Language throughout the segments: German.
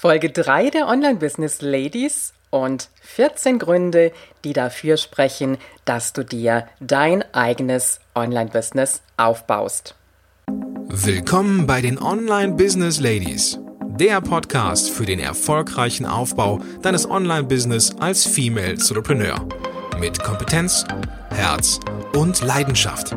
Folge 3 der Online-Business Ladies und 14 Gründe, die dafür sprechen, dass du dir dein eigenes Online-Business aufbaust. Willkommen bei den Online-Business Ladies, der Podcast für den erfolgreichen Aufbau deines Online-Business als Female Entrepreneur mit Kompetenz, Herz und Leidenschaft.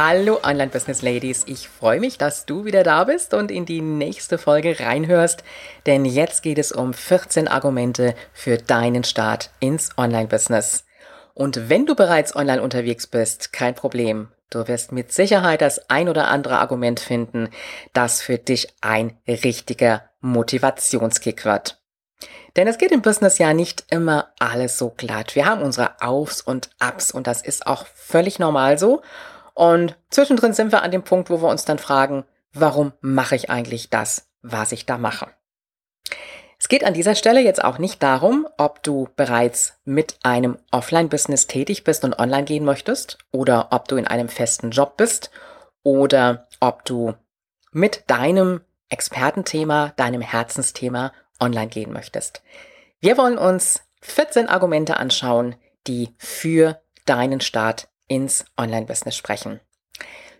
Hallo Online Business Ladies, ich freue mich, dass du wieder da bist und in die nächste Folge reinhörst, denn jetzt geht es um 14 Argumente für deinen Start ins Online Business. Und wenn du bereits online unterwegs bist, kein Problem. Du wirst mit Sicherheit das ein oder andere Argument finden, das für dich ein richtiger Motivationskick wird. Denn es geht im Business ja nicht immer alles so glatt. Wir haben unsere Aufs und Ups und das ist auch völlig normal so. Und zwischendrin sind wir an dem Punkt, wo wir uns dann fragen, warum mache ich eigentlich das, was ich da mache? Es geht an dieser Stelle jetzt auch nicht darum, ob du bereits mit einem Offline-Business tätig bist und online gehen möchtest oder ob du in einem festen Job bist oder ob du mit deinem Expertenthema, deinem Herzensthema online gehen möchtest. Wir wollen uns 14 Argumente anschauen, die für deinen Start ins Online-Business sprechen.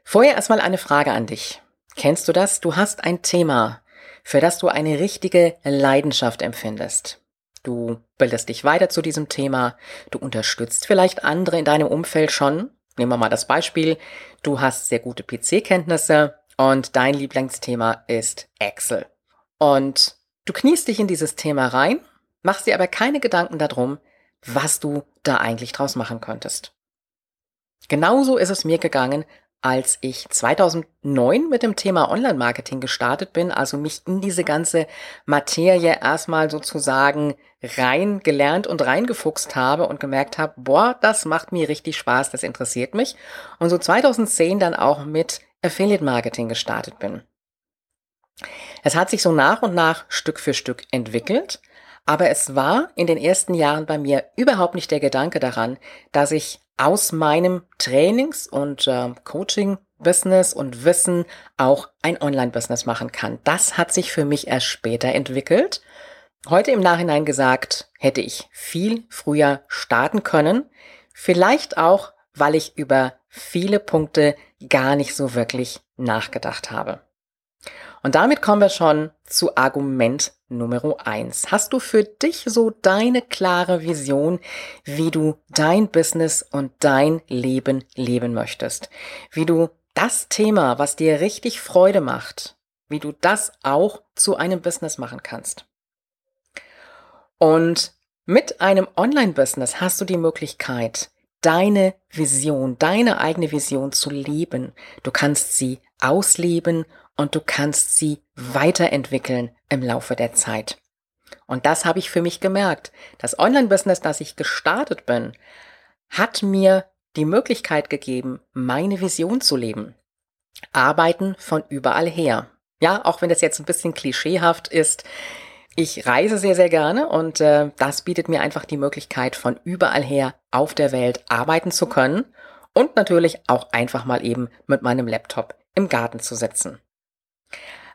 Vorher erstmal eine Frage an dich. Kennst du das? Du hast ein Thema, für das du eine richtige Leidenschaft empfindest. Du bildest dich weiter zu diesem Thema, du unterstützt vielleicht andere in deinem Umfeld schon. Nehmen wir mal das Beispiel, du hast sehr gute PC-Kenntnisse und dein Lieblingsthema ist Excel. Und du kniest dich in dieses Thema rein, machst dir aber keine Gedanken darum, was du da eigentlich draus machen könntest. Genauso ist es mir gegangen, als ich 2009 mit dem Thema Online-Marketing gestartet bin, also mich in diese ganze Materie erstmal sozusagen rein gelernt und reingefuchst habe und gemerkt habe, boah, das macht mir richtig Spaß, das interessiert mich. Und so 2010 dann auch mit Affiliate-Marketing gestartet bin. Es hat sich so nach und nach Stück für Stück entwickelt, aber es war in den ersten Jahren bei mir überhaupt nicht der Gedanke daran, dass ich aus meinem Trainings- und äh, Coaching-Business und Wissen auch ein Online-Business machen kann. Das hat sich für mich erst später entwickelt. Heute im Nachhinein gesagt, hätte ich viel früher starten können. Vielleicht auch, weil ich über viele Punkte gar nicht so wirklich nachgedacht habe. Und damit kommen wir schon zu Argument Nummer eins. Hast du für dich so deine klare Vision, wie du dein Business und dein Leben leben möchtest? Wie du das Thema, was dir richtig Freude macht, wie du das auch zu einem Business machen kannst? Und mit einem Online-Business hast du die Möglichkeit, deine Vision, deine eigene Vision zu leben. Du kannst sie ausleben und du kannst sie weiterentwickeln im Laufe der Zeit. Und das habe ich für mich gemerkt. Das Online-Business, das ich gestartet bin, hat mir die Möglichkeit gegeben, meine Vision zu leben. Arbeiten von überall her. Ja, auch wenn das jetzt ein bisschen klischeehaft ist, ich reise sehr, sehr gerne und äh, das bietet mir einfach die Möglichkeit, von überall her auf der Welt arbeiten zu können und natürlich auch einfach mal eben mit meinem Laptop im Garten zu sitzen.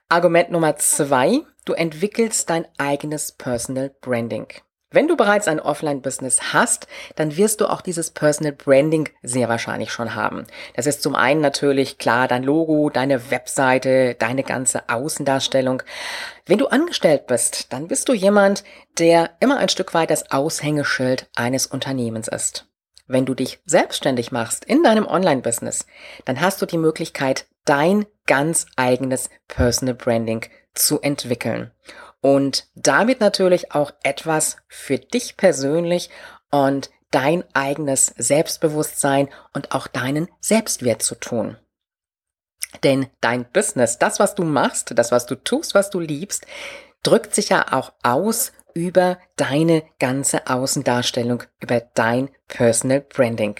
Argument Nummer zwei, du entwickelst dein eigenes Personal Branding. Wenn du bereits ein Offline-Business hast, dann wirst du auch dieses Personal Branding sehr wahrscheinlich schon haben. Das ist zum einen natürlich klar dein Logo, deine Webseite, deine ganze Außendarstellung. Wenn du angestellt bist, dann bist du jemand, der immer ein Stück weit das Aushängeschild eines Unternehmens ist. Wenn du dich selbstständig machst in deinem Online-Business, dann hast du die Möglichkeit, dein ganz eigenes Personal Branding zu entwickeln. Und damit natürlich auch etwas für dich persönlich und dein eigenes Selbstbewusstsein und auch deinen Selbstwert zu tun. Denn dein Business, das, was du machst, das, was du tust, was du liebst, drückt sich ja auch aus über deine ganze Außendarstellung, über dein Personal Branding.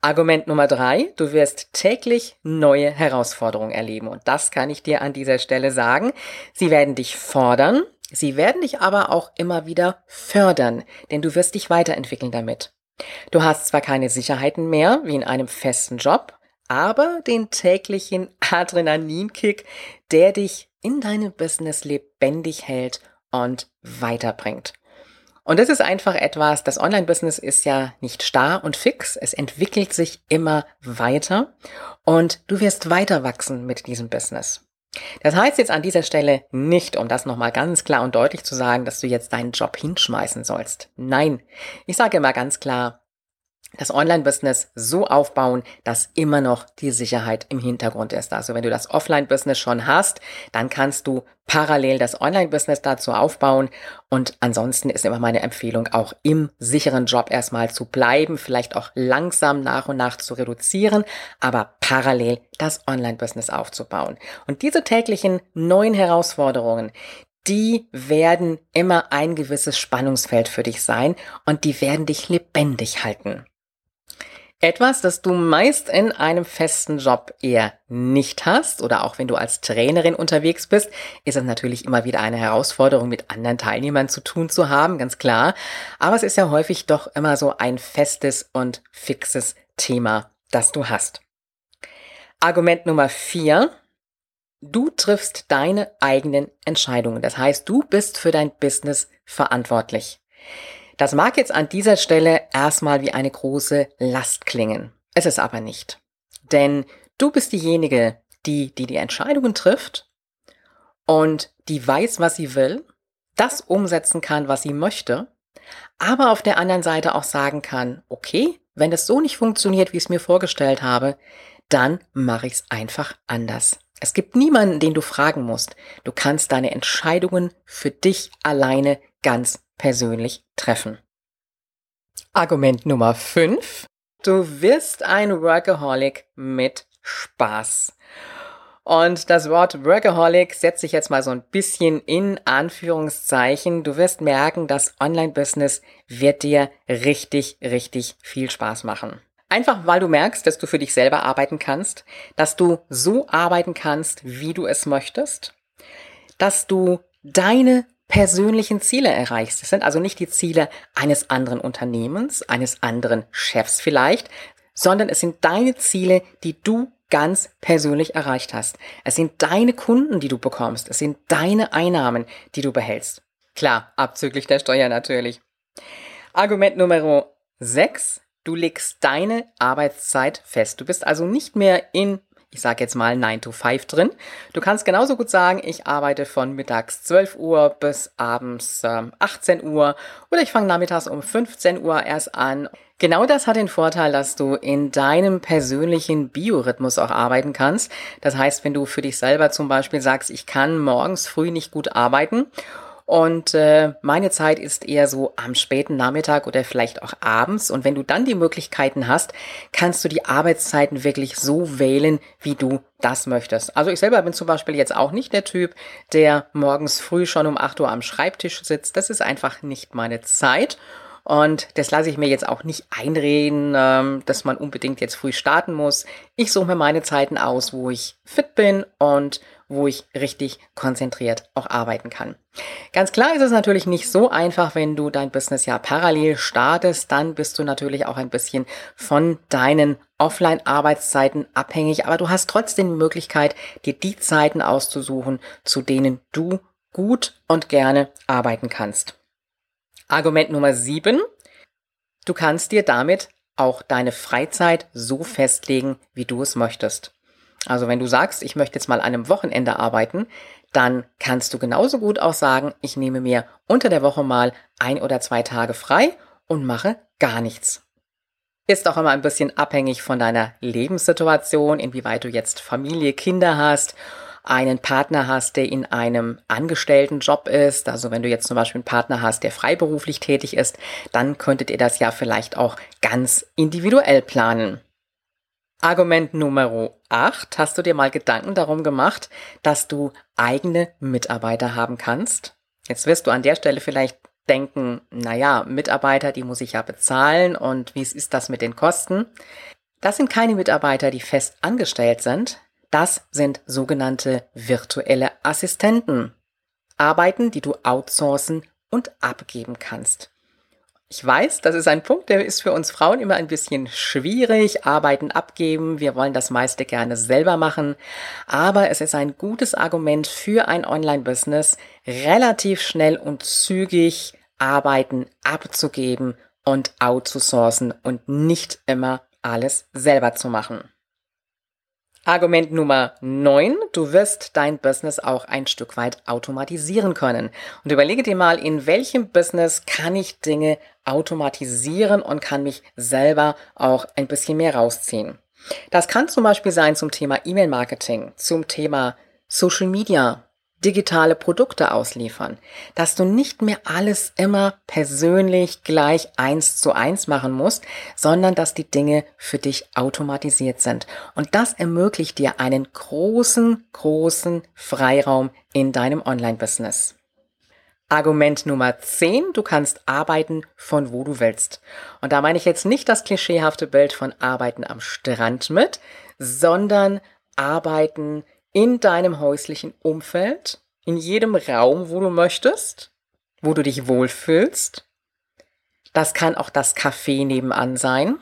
Argument Nummer drei, du wirst täglich neue Herausforderungen erleben. Und das kann ich dir an dieser Stelle sagen. Sie werden dich fordern, sie werden dich aber auch immer wieder fördern, denn du wirst dich weiterentwickeln damit. Du hast zwar keine Sicherheiten mehr, wie in einem festen Job, aber den täglichen Adrenalinkick, der dich in deinem Business lebendig hält und weiterbringt. Und das ist einfach etwas, das Online-Business ist ja nicht starr und fix, es entwickelt sich immer weiter und du wirst weiter wachsen mit diesem Business. Das heißt jetzt an dieser Stelle nicht, um das nochmal ganz klar und deutlich zu sagen, dass du jetzt deinen Job hinschmeißen sollst. Nein, ich sage immer ganz klar, das Online-Business so aufbauen, dass immer noch die Sicherheit im Hintergrund ist. Also wenn du das Offline-Business schon hast, dann kannst du parallel das Online-Business dazu aufbauen. Und ansonsten ist immer meine Empfehlung, auch im sicheren Job erstmal zu bleiben, vielleicht auch langsam nach und nach zu reduzieren, aber parallel das Online-Business aufzubauen. Und diese täglichen neuen Herausforderungen, die werden immer ein gewisses Spannungsfeld für dich sein und die werden dich lebendig halten. Etwas, das du meist in einem festen Job eher nicht hast oder auch wenn du als Trainerin unterwegs bist, ist es natürlich immer wieder eine Herausforderung, mit anderen Teilnehmern zu tun zu haben, ganz klar. Aber es ist ja häufig doch immer so ein festes und fixes Thema, das du hast. Argument Nummer vier. Du triffst deine eigenen Entscheidungen. Das heißt, du bist für dein Business verantwortlich. Das mag jetzt an dieser Stelle erstmal wie eine große Last klingen. Es ist aber nicht. Denn du bist diejenige, die, die die Entscheidungen trifft und die weiß, was sie will, das umsetzen kann, was sie möchte, aber auf der anderen Seite auch sagen kann, okay, wenn es so nicht funktioniert, wie ich es mir vorgestellt habe, dann mache ich es einfach anders. Es gibt niemanden, den du fragen musst. Du kannst deine Entscheidungen für dich alleine ganz persönlich treffen. Argument Nummer 5. Du wirst ein Workaholic mit Spaß. Und das Wort Workaholic setze ich jetzt mal so ein bisschen in Anführungszeichen. Du wirst merken, das Online-Business wird dir richtig, richtig viel Spaß machen. Einfach weil du merkst, dass du für dich selber arbeiten kannst, dass du so arbeiten kannst, wie du es möchtest, dass du deine persönlichen Ziele erreichst. Das sind also nicht die Ziele eines anderen Unternehmens, eines anderen Chefs vielleicht, sondern es sind deine Ziele, die du ganz persönlich erreicht hast. Es sind deine Kunden, die du bekommst. Es sind deine Einnahmen, die du behältst. Klar, abzüglich der Steuer natürlich. Argument Nummer 6. Du legst deine Arbeitszeit fest. Du bist also nicht mehr in ich sage jetzt mal 9 to 5 drin. Du kannst genauso gut sagen, ich arbeite von mittags 12 Uhr bis abends äh, 18 Uhr oder ich fange nachmittags um 15 Uhr erst an. Genau das hat den Vorteil, dass du in deinem persönlichen Biorhythmus auch arbeiten kannst. Das heißt, wenn du für dich selber zum Beispiel sagst, ich kann morgens früh nicht gut arbeiten und äh, meine Zeit ist eher so am späten Nachmittag oder vielleicht auch abends. Und wenn du dann die Möglichkeiten hast, kannst du die Arbeitszeiten wirklich so wählen, wie du das möchtest. Also ich selber bin zum Beispiel jetzt auch nicht der Typ, der morgens früh schon um 8 Uhr am Schreibtisch sitzt. Das ist einfach nicht meine Zeit. Und das lasse ich mir jetzt auch nicht einreden, ähm, dass man unbedingt jetzt früh starten muss. Ich suche mir meine Zeiten aus, wo ich fit bin und wo ich richtig konzentriert auch arbeiten kann. Ganz klar ist es natürlich nicht so einfach, wenn du dein Business ja parallel startest, dann bist du natürlich auch ein bisschen von deinen Offline-Arbeitszeiten abhängig, aber du hast trotzdem die Möglichkeit, dir die Zeiten auszusuchen, zu denen du gut und gerne arbeiten kannst. Argument Nummer sieben: Du kannst dir damit auch deine Freizeit so festlegen, wie du es möchtest. Also wenn du sagst, ich möchte jetzt mal an einem Wochenende arbeiten, dann kannst du genauso gut auch sagen, ich nehme mir unter der Woche mal ein oder zwei Tage frei und mache gar nichts. Ist auch immer ein bisschen abhängig von deiner Lebenssituation, inwieweit du jetzt Familie, Kinder hast, einen Partner hast, der in einem angestellten Job ist. Also wenn du jetzt zum Beispiel einen Partner hast, der freiberuflich tätig ist, dann könntet ihr das ja vielleicht auch ganz individuell planen. Argument Nummer 8. Hast du dir mal Gedanken darum gemacht, dass du eigene Mitarbeiter haben kannst? Jetzt wirst du an der Stelle vielleicht denken, naja, Mitarbeiter, die muss ich ja bezahlen und wie ist das mit den Kosten? Das sind keine Mitarbeiter, die fest angestellt sind. Das sind sogenannte virtuelle Assistenten. Arbeiten, die du outsourcen und abgeben kannst. Ich weiß, das ist ein Punkt, der ist für uns Frauen immer ein bisschen schwierig. Arbeiten abgeben. Wir wollen das meiste gerne selber machen. Aber es ist ein gutes Argument für ein Online-Business, relativ schnell und zügig Arbeiten abzugeben und outzusourcen und nicht immer alles selber zu machen. Argument Nummer 9. Du wirst dein Business auch ein Stück weit automatisieren können. Und überlege dir mal, in welchem Business kann ich Dinge automatisieren und kann mich selber auch ein bisschen mehr rausziehen. Das kann zum Beispiel sein zum Thema E-Mail-Marketing, zum Thema Social Media, digitale Produkte ausliefern, dass du nicht mehr alles immer persönlich gleich eins zu eins machen musst, sondern dass die Dinge für dich automatisiert sind. Und das ermöglicht dir einen großen, großen Freiraum in deinem Online-Business. Argument Nummer 10, du kannst arbeiten von wo du willst. Und da meine ich jetzt nicht das klischeehafte Bild von Arbeiten am Strand mit, sondern Arbeiten in deinem häuslichen Umfeld, in jedem Raum, wo du möchtest, wo du dich wohlfühlst. Das kann auch das Café nebenan sein.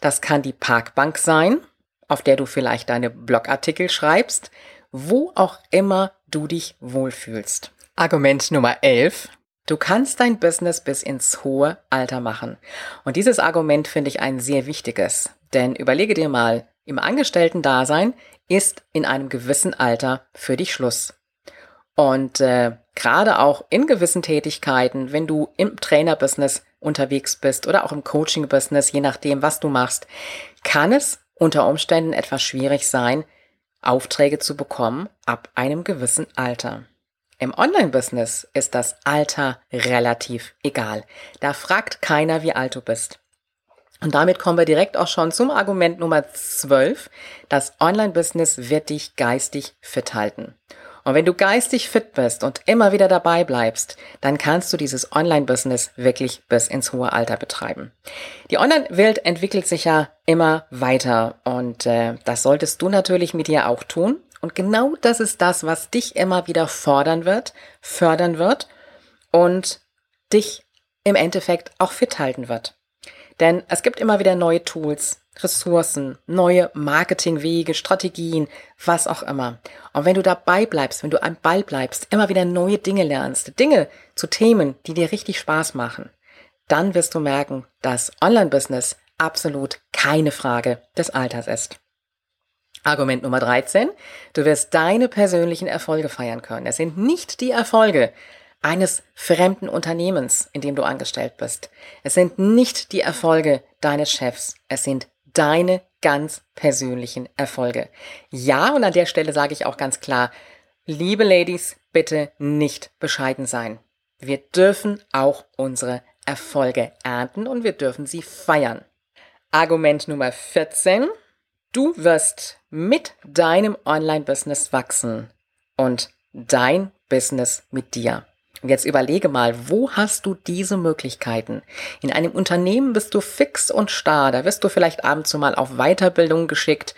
Das kann die Parkbank sein, auf der du vielleicht deine Blogartikel schreibst, wo auch immer du dich wohlfühlst. Argument Nummer 11. Du kannst dein Business bis ins hohe Alter machen. Und dieses Argument finde ich ein sehr wichtiges. Denn überlege dir mal, im Angestellten-Dasein ist in einem gewissen Alter für dich Schluss. Und äh, gerade auch in gewissen Tätigkeiten, wenn du im Trainerbusiness unterwegs bist oder auch im Coaching-Business, je nachdem, was du machst, kann es unter Umständen etwas schwierig sein, Aufträge zu bekommen ab einem gewissen Alter. Im Online-Business ist das Alter relativ egal. Da fragt keiner, wie alt du bist. Und damit kommen wir direkt auch schon zum Argument Nummer 12. Das Online-Business wird dich geistig fit halten. Und wenn du geistig fit bist und immer wieder dabei bleibst, dann kannst du dieses Online-Business wirklich bis ins hohe Alter betreiben. Die Online-Welt entwickelt sich ja immer weiter und äh, das solltest du natürlich mit dir auch tun. Und genau das ist das, was dich immer wieder fordern wird, fördern wird und dich im Endeffekt auch fit halten wird. Denn es gibt immer wieder neue Tools, Ressourcen, neue Marketingwege, Strategien, was auch immer. Und wenn du dabei bleibst, wenn du am Ball bleibst, immer wieder neue Dinge lernst, Dinge zu Themen, die dir richtig Spaß machen, dann wirst du merken, dass Online-Business absolut keine Frage des Alters ist. Argument Nummer 13. Du wirst deine persönlichen Erfolge feiern können. Es sind nicht die Erfolge eines fremden Unternehmens, in dem du angestellt bist. Es sind nicht die Erfolge deines Chefs. Es sind deine ganz persönlichen Erfolge. Ja, und an der Stelle sage ich auch ganz klar, liebe Ladies, bitte nicht bescheiden sein. Wir dürfen auch unsere Erfolge ernten und wir dürfen sie feiern. Argument Nummer 14. Du wirst mit deinem Online-Business wachsen und dein Business mit dir. Und jetzt überlege mal, wo hast du diese Möglichkeiten? In einem Unternehmen bist du fix und starr, da wirst du vielleicht abends mal auf Weiterbildung geschickt,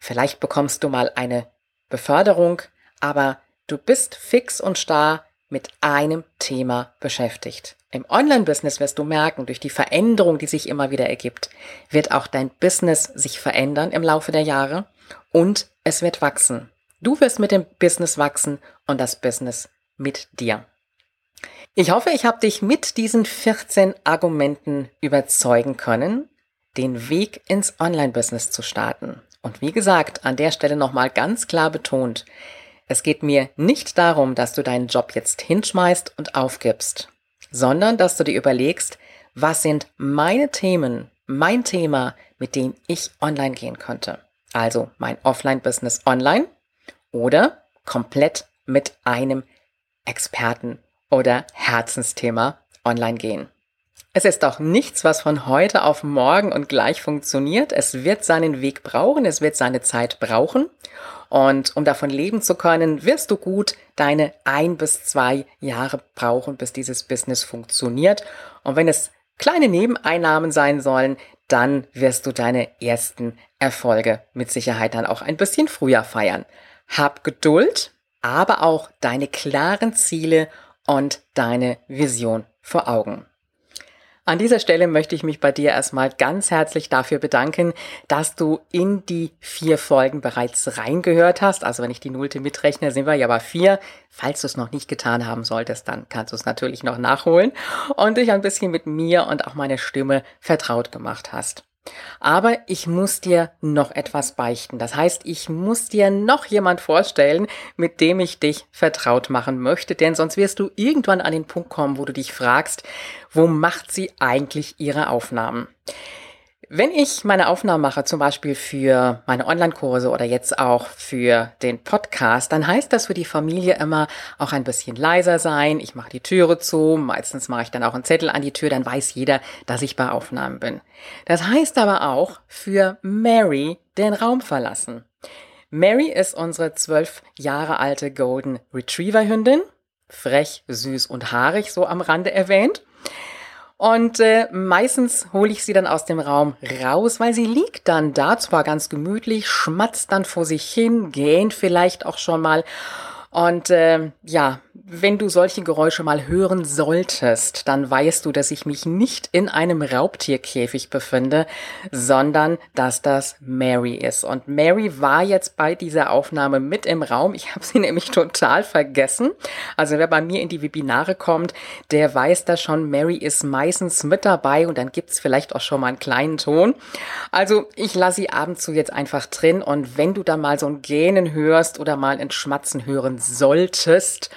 vielleicht bekommst du mal eine Beförderung, aber du bist fix und starr mit einem Thema beschäftigt. Im Online-Business wirst du merken, durch die Veränderung, die sich immer wieder ergibt, wird auch dein Business sich verändern im Laufe der Jahre und es wird wachsen. Du wirst mit dem Business wachsen und das Business mit dir. Ich hoffe, ich habe dich mit diesen 14 Argumenten überzeugen können, den Weg ins Online-Business zu starten. Und wie gesagt, an der Stelle nochmal ganz klar betont, es geht mir nicht darum, dass du deinen Job jetzt hinschmeißt und aufgibst, sondern dass du dir überlegst, was sind meine Themen, mein Thema, mit dem ich online gehen könnte. Also mein Offline-Business online oder komplett mit einem Experten oder Herzensthema online gehen. Es ist auch nichts, was von heute auf morgen und gleich funktioniert. Es wird seinen Weg brauchen, es wird seine Zeit brauchen. Und um davon leben zu können, wirst du gut deine ein bis zwei Jahre brauchen, bis dieses Business funktioniert. Und wenn es kleine Nebeneinnahmen sein sollen, dann wirst du deine ersten Erfolge mit Sicherheit dann auch ein bisschen früher feiern. Hab Geduld, aber auch deine klaren Ziele und deine Vision vor Augen. An dieser Stelle möchte ich mich bei dir erstmal ganz herzlich dafür bedanken, dass du in die vier Folgen bereits reingehört hast. Also wenn ich die Nullte mitrechne, sind wir ja bei vier. Falls du es noch nicht getan haben solltest, dann kannst du es natürlich noch nachholen und dich ein bisschen mit mir und auch meiner Stimme vertraut gemacht hast. Aber ich muss dir noch etwas beichten. Das heißt, ich muss dir noch jemand vorstellen, mit dem ich dich vertraut machen möchte, denn sonst wirst du irgendwann an den Punkt kommen, wo du dich fragst, wo macht sie eigentlich ihre Aufnahmen? Wenn ich meine Aufnahmen mache, zum Beispiel für meine Online-Kurse oder jetzt auch für den Podcast, dann heißt das für die Familie immer auch ein bisschen leiser sein. Ich mache die Türe zu, meistens mache ich dann auch einen Zettel an die Tür, dann weiß jeder, dass ich bei Aufnahmen bin. Das heißt aber auch für Mary den Raum verlassen. Mary ist unsere zwölf Jahre alte Golden Retriever Hündin. Frech, süß und haarig, so am Rande erwähnt. Und äh, meistens hole ich sie dann aus dem Raum raus, weil sie liegt dann da, zwar ganz gemütlich, schmatzt dann vor sich hin, gähnt vielleicht auch schon mal. Und äh, ja, wenn du solche Geräusche mal hören solltest, dann weißt du, dass ich mich nicht in einem Raubtierkäfig befinde, sondern dass das Mary ist. Und Mary war jetzt bei dieser Aufnahme mit im Raum. Ich habe sie nämlich total vergessen. Also wer bei mir in die Webinare kommt, der weiß das schon. Mary ist meistens mit dabei und dann gibt's vielleicht auch schon mal einen kleinen Ton. Also ich lasse sie abends zu jetzt einfach drin und wenn du da mal so ein Gähnen hörst oder mal ein Schmatzen hören solltest,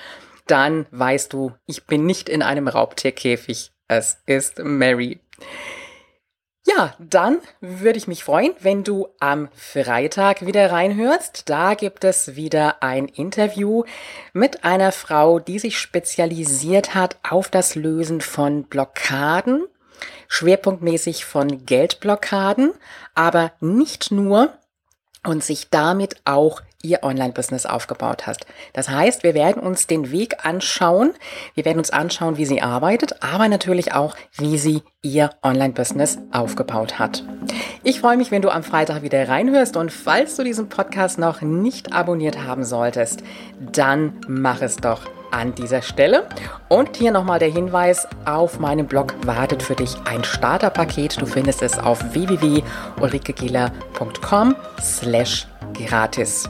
dann weißt du, ich bin nicht in einem Raubtierkäfig. Es ist Mary. Ja, dann würde ich mich freuen, wenn du am Freitag wieder reinhörst. Da gibt es wieder ein Interview mit einer Frau, die sich spezialisiert hat auf das Lösen von Blockaden, schwerpunktmäßig von Geldblockaden, aber nicht nur und sich damit auch ihr Online-Business aufgebaut hast. Das heißt, wir werden uns den Weg anschauen. Wir werden uns anschauen, wie sie arbeitet, aber natürlich auch, wie sie ihr Online-Business aufgebaut hat. Ich freue mich, wenn du am Freitag wieder reinhörst und falls du diesen Podcast noch nicht abonniert haben solltest, dann mach es doch an dieser Stelle. Und hier nochmal der Hinweis, auf meinem Blog wartet für dich ein Starterpaket. Du findest es auf www.ulrikegiller.com slash gratis.